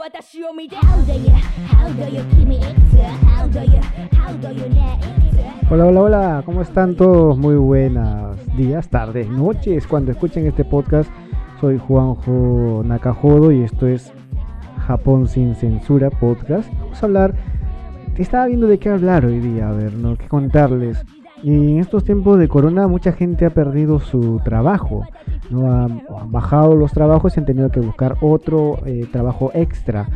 みんな私を見て How do you, how do you 君いくつ How do you, how do you ねいくつ Hola, hola, hola, ¿cómo están todos? Muy buenos días, tardes, noches cuando escuchen este podcast. Soy Juanjo Nakajodo y esto es Japón sin censura podcast. Vamos a hablar, estaba viendo de qué hablar hoy día, a ver, ¿no? ¿Qué contarles? Y en estos tiempos de corona mucha gente ha perdido su trabajo, ¿no? han, bajado los trabajos y han tenido que buscar otro eh, trabajo extra.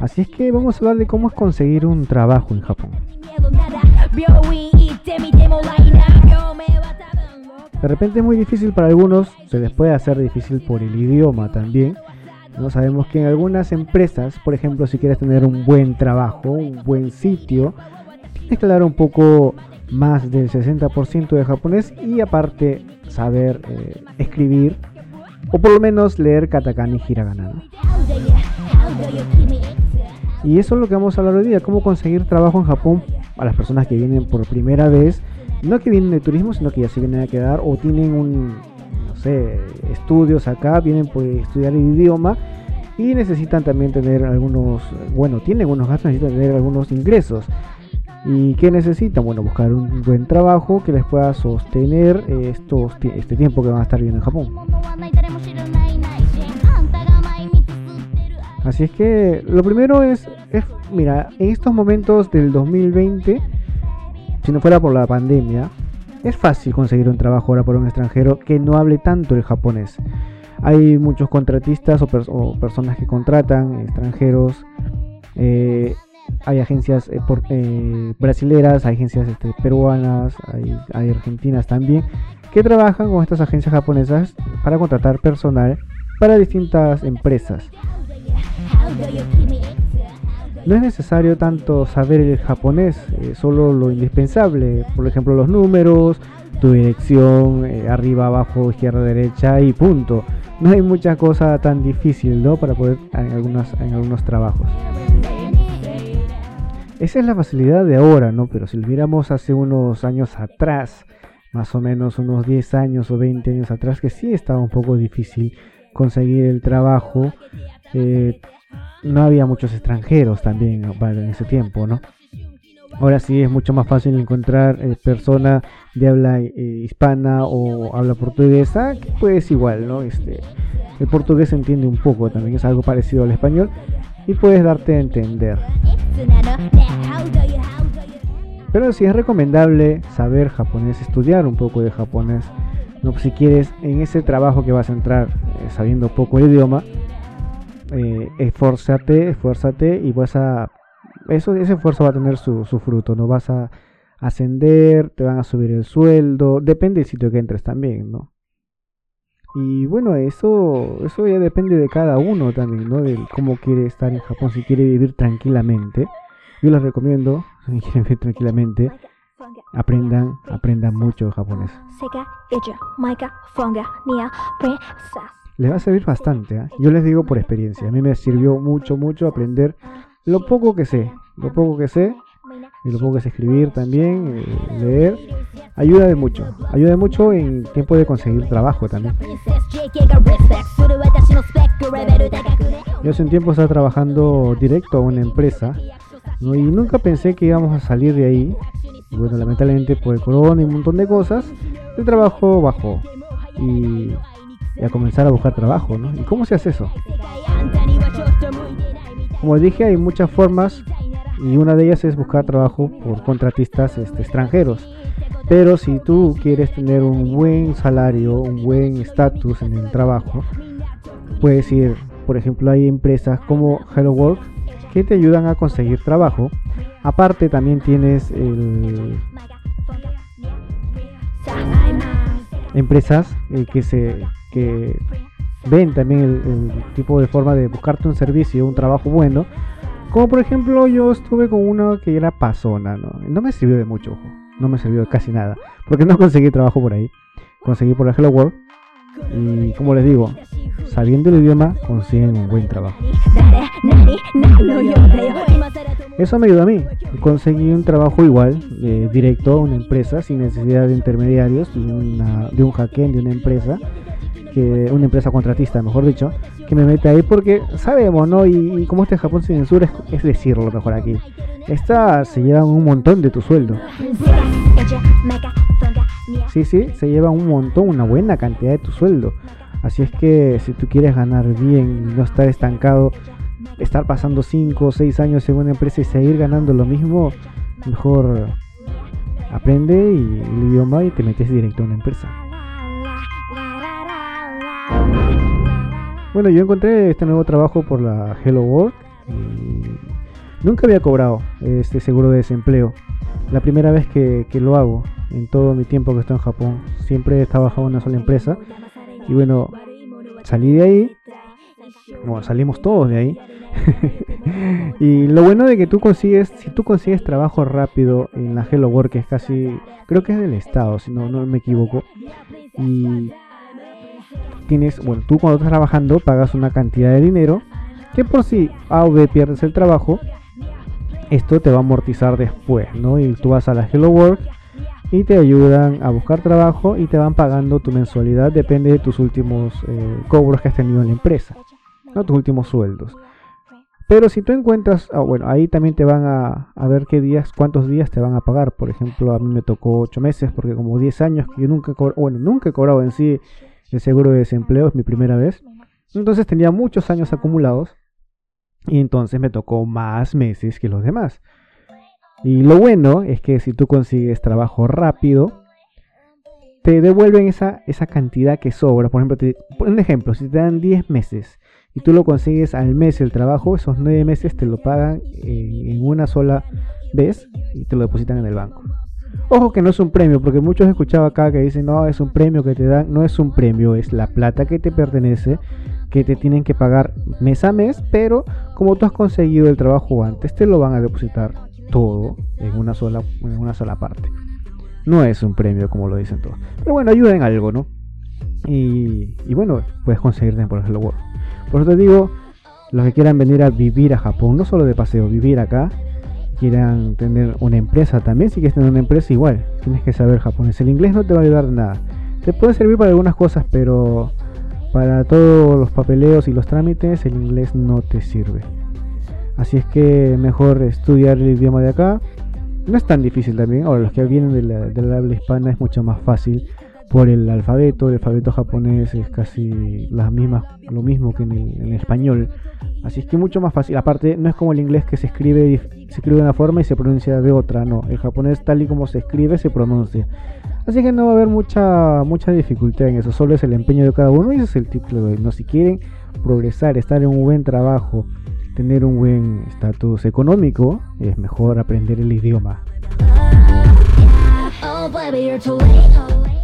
Así es que vamos a hablar de cómo es conseguir un trabajo en Japón. De repente es muy difícil para algunos, se les puede hacer difícil por el idioma también. No sabemos que en algunas empresas, por ejemplo, si quieres tener un buen trabajo, un buen sitio, tienes que hablar un poco más del 60% de japonés y aparte saber eh, escribir o por lo menos leer katakana y hiragana. Y eso es lo que vamos a hablar hoy día, cómo conseguir trabajo en Japón a las personas que vienen por primera vez, no que vienen de turismo, sino que ya se vienen a quedar o tienen un, no sé, estudios acá, vienen por estudiar el idioma y necesitan también tener algunos, bueno, tienen algunos gastos, necesitan tener algunos ingresos. ¿Y qué necesitan? Bueno, buscar un buen trabajo que les pueda sostener eh, estos, este tiempo que van a estar viviendo en Japón. Así es que lo primero es, es, mira, en estos momentos del 2020, si no fuera por la pandemia, es fácil conseguir un trabajo ahora por un extranjero que no hable tanto el japonés. Hay muchos contratistas o, pers personas que contratan extranjeros eh, hay agencias eh, por, eh, brasileras, hay agencias este, peruanas, hay, hay, argentinas también, que trabajan con estas agencias japonesas para contratar personal para distintas empresas. No es necesario tanto saber el japonés, eh, solo lo indispensable, por ejemplo los números, tu dirección, eh, arriba, abajo, izquierda, derecha y punto. No hay mucha cosa tan difícil ¿no? para poder en, algunas, en algunos trabajos. Esa es la facilidad de ahora, ¿no? Pero si lo miramos hace unos años atrás, más o menos unos 10 años o 20 años atrás, que sí estaba un poco difícil conseguir el trabajo. eh, no había muchos extranjeros también en ese tiempo, ¿no? Ahora sí es mucho más fácil encontrar eh, persona de habla eh, hispana o habla portuguesa, que pues igual, ¿no? Este, el portugués se entiende un poco, también es algo parecido al español y puedes darte a entender. Pero sí es recomendable saber japonés, estudiar un poco de japonés. No, pues, si quieres, en ese trabajo que vas a entrar eh, sabiendo poco el idioma, eh, esfuérzate, y vas a... Eso, ese esfuerzo va a tener su, su fruto, ¿no? Vas a ascender, te van a subir el sueldo, depende del sitio que entres también, ¿no? Y bueno, eso, eso ya depende de cada uno también, ¿no? De cómo quiere estar en Japón, si quiere vivir tranquilamente. Yo les recomiendo, si quieren vivir tranquilamente, aprendan, aprendan mucho japonés. Les va a servir bastante, ¿eh? yo les digo por experiencia, a mí me sirvió mucho, mucho aprender lo poco que sé, lo poco que sé, y lo pongas a escribir también, eh, leer, ayuda de mucho, ayuda de mucho en tiempo de conseguir trabajo también. Yo hace un tiempo estaba trabajando directo a una empresa ¿no? y nunca pensé que íbamos a salir de ahí. Bueno, lamentablemente por el corona y un montón de cosas, el trabajo bajó y, y a comenzar a buscar trabajo, ¿no? ¿Y cómo se hace eso? Como dije, hay muchas formas y una de ellas es buscar trabajo por contratistas este, extranjeros. Pero si tú quieres tener un buen salario, un buen estatus en el trabajo, puedes ir, por ejemplo, hay empresas como Hello Work que te ayudan a conseguir trabajo. Aparte también tienes el- empresas eh, que se que ven también el, el tipo de forma de buscarte un servicio, un trabajo bueno. Como por ejemplo, yo estuve con una que era pasona, ¿no? No me sirvió de mucho, ojo. No me sirvió de casi nada. Porque no conseguí trabajo por ahí. Conseguí por la Hello World. Y como les digo, sabiendo el idioma consiguen un buen trabajo. Eso me ayudó a mí. Conseguí un trabajo igual, eh, directo a una empresa, sin necesidad de intermediarios, de, una, de un hackeo de una empresa que una empresa contratista, mejor dicho, que me mete ahí porque sabemos, ¿no? Y, como este Japón sin censura es, es decirlo mejor aquí. Esta se llevan un montón de tu sueldo. Sí, sí, se lleva un montón, una buena cantidad de tu sueldo. Así es que si tú quieres ganar bien y no estar estancado, estar pasando 5 o 6 años en una empresa y seguir ganando lo mismo, mejor aprende y el idioma y te metes directo a una empresa. Bueno, yo encontré este nuevo trabajo por la Hello World y nunca había cobrado este seguro de desempleo. La primera vez que, lo hago en todo mi tiempo que estoy en Japón. Siempre he trabajado en una sola empresa. Y bueno, salí de ahí. Bueno, salimos todos de ahí. y lo bueno de que tú consigues, si tú consigues trabajo rápido en la Hello World, que es casi, creo que es del Estado, si no, no me equivoco. Y bueno, tú cuando estás trabajando pagas una cantidad de dinero que por si A o B pierdes el trabajo, esto te va a amortizar después, ¿no? Y tú vas a la Hello Work y te ayudan a buscar trabajo y te van pagando tu mensualidad, depende de tus últimos eh, cobros que has tenido en la empresa, ¿no? Tus últimos sueldos. Pero si tú encuentras, ah, bueno, ahí también te van a, a, ver qué días, cuántos días te van a pagar. Por ejemplo, a mí me tocó 8 meses porque como 10 años que yo nunca, bueno, nunca he cobrado en sí el seguro de desempleo, es mi primera vez. Entonces tenía muchos años acumulados y entonces me tocó más meses que los demás. Y lo bueno es que si tú consigues trabajo rápido, te devuelven esa, esa cantidad que sobra. Por ejemplo, un ejemplo, si te dan 10 meses y tú lo consigues al mes el trabajo, esos 9 meses te lo pagan en una sola vez y te lo depositan en el banco. Ojo que no es un premio, porque muchos he escuchado acá que dicen, no, es un premio que te dan. No es un premio, es la plata que te pertenece, que te tienen que pagar mes a mes, pero como tú has conseguido el trabajo antes, te lo van a depositar todo en una sola, en una sola parte. No es un premio, como lo dicen todos. Pero bueno, ayuda en algo, ¿no? Y, bueno, puedes conseguir por el World. Por eso te digo, los que quieran venir a vivir a Japón, no solo de paseo, vivir acá, quieran tener una empresa también, si quieres tener una empresa igual, tienes que saber japonés. El inglés no te va a ayudar nada. Te puede servir para algunas cosas, pero para todos los papeleos y los trámites el inglés no te sirve. Así es que mejor estudiar el idioma de acá. No es tan difícil también. Ahora, los que vienen de la, habla hispana es mucho más fácil por el alfabeto. El alfabeto japonés es casi las mismas, lo mismo que en el español. Así es que mucho más fácil. Aparte, no es como el inglés que se escribe, se escribe de una forma y se pronuncia de otra. No, el japonés tal y como se escribe se pronuncia. Así que no va a haber mucha, mucha dificultad en eso. Solo es el empeño de cada uno y ese es el hoy. No, si quieren progresar, estar en un buen trabajo, tener un buen estatus económico, es mejor aprender el idioma.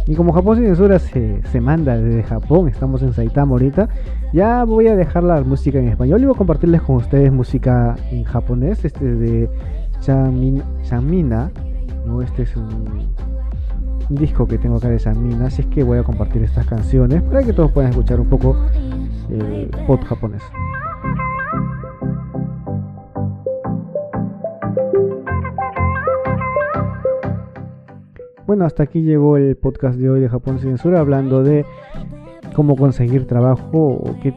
Y como Japón sin censura se, se, manda desde Japón, estamos en Saitama ahorita, ya voy a dejar la música en español y voy a compartirles con ustedes música en japonés, este de Chamina, ¿no? Este es un, disco que tengo acá de Chamina, así es que voy a compartir estas canciones para que todos puedan escuchar un poco el pop japonés. Bueno, hasta aquí llegó el podcast de hoy de Japón censura hablando de cómo conseguir trabajo o qué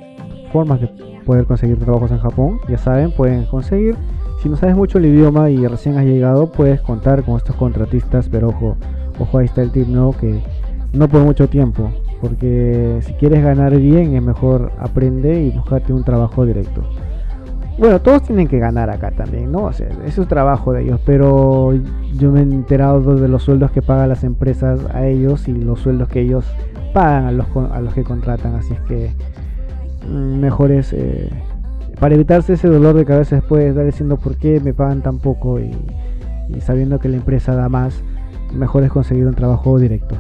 formas de poder conseguir trabajos en Japón. Ya saben, pueden conseguir. Si no sabes mucho el idioma y recién has llegado, puedes contar con estos contratistas, pero ojo, ojo ahí está el tip, ¿no? Que no por mucho tiempo, porque si quieres ganar bien es mejor aprende y buscarte un trabajo directo. Bueno, todos tienen que ganar acá también, ¿no? O sea, es un trabajo de ellos, pero yo me he enterado de los sueldos que pagan las empresas a ellos y los sueldos que ellos pagan a los, a los que contratan, así es que mm, mejor es, eh, para evitarse ese dolor de cabeza después de estar diciendo por qué me pagan tan poco y, sabiendo que la empresa da más, mejor es conseguir un trabajo directo.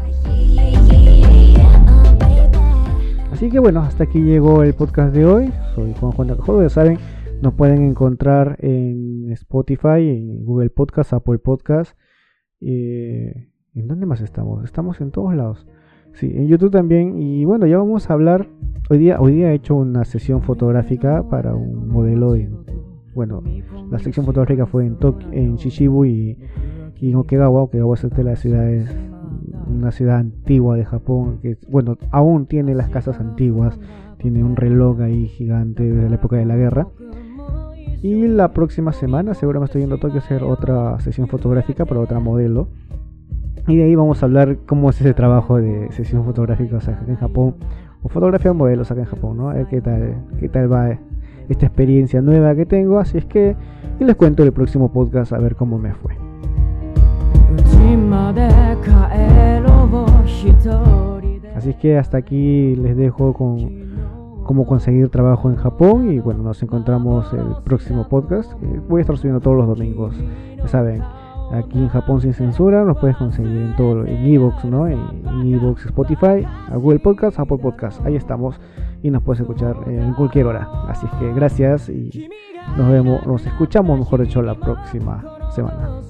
Así que bueno, hasta aquí llegó el podcast de hoy. Soy Juan Juan de ya saben nos pueden encontrar en Spotify, en Google Podcast, Apple Podcast. Eh, ¿En dónde más estamos? Estamos en todos lados. Sí, en YouTube también. Y bueno, ya vamos a hablar. Hoy día, hoy día he hecho una sesión fotográfica para un modelo de. Bueno, la sección fotográfica fue en Tokio, en Chichibu y, y en Okegawa. Okegawa es de las ciudades una ciudad antigua de Japón, que bueno, aún tiene las casas antiguas, tiene un reloj ahí gigante de la época de la guerra. Y la próxima semana seguro me estoy yendo a Tokio a hacer otra sesión fotográfica para otra modelo. Y de ahí vamos a hablar cómo es ese trabajo de sesión fotográfica acá en Japón, o fotografía de modelos acá en Japón, ¿no? A ver qué tal, qué tal va esta experiencia nueva que tengo. Así es que les cuento el próximo podcast a ver cómo me fue. Así es que hasta aquí les dejo con cómo conseguir trabajo en Japón y bueno, nos encontramos el próximo podcast. voy a estar subiendo todos los domingos, ya saben. Aquí en Japón sin censura nos puedes conseguir en todo en Evox, ¿no? En Evox, Spotify, Google Podcast, Apple Podcast. Ahí estamos y nos puedes escuchar en cualquier hora. Así que gracias y nos vemos, nos escuchamos, mejor dicho, la próxima semana.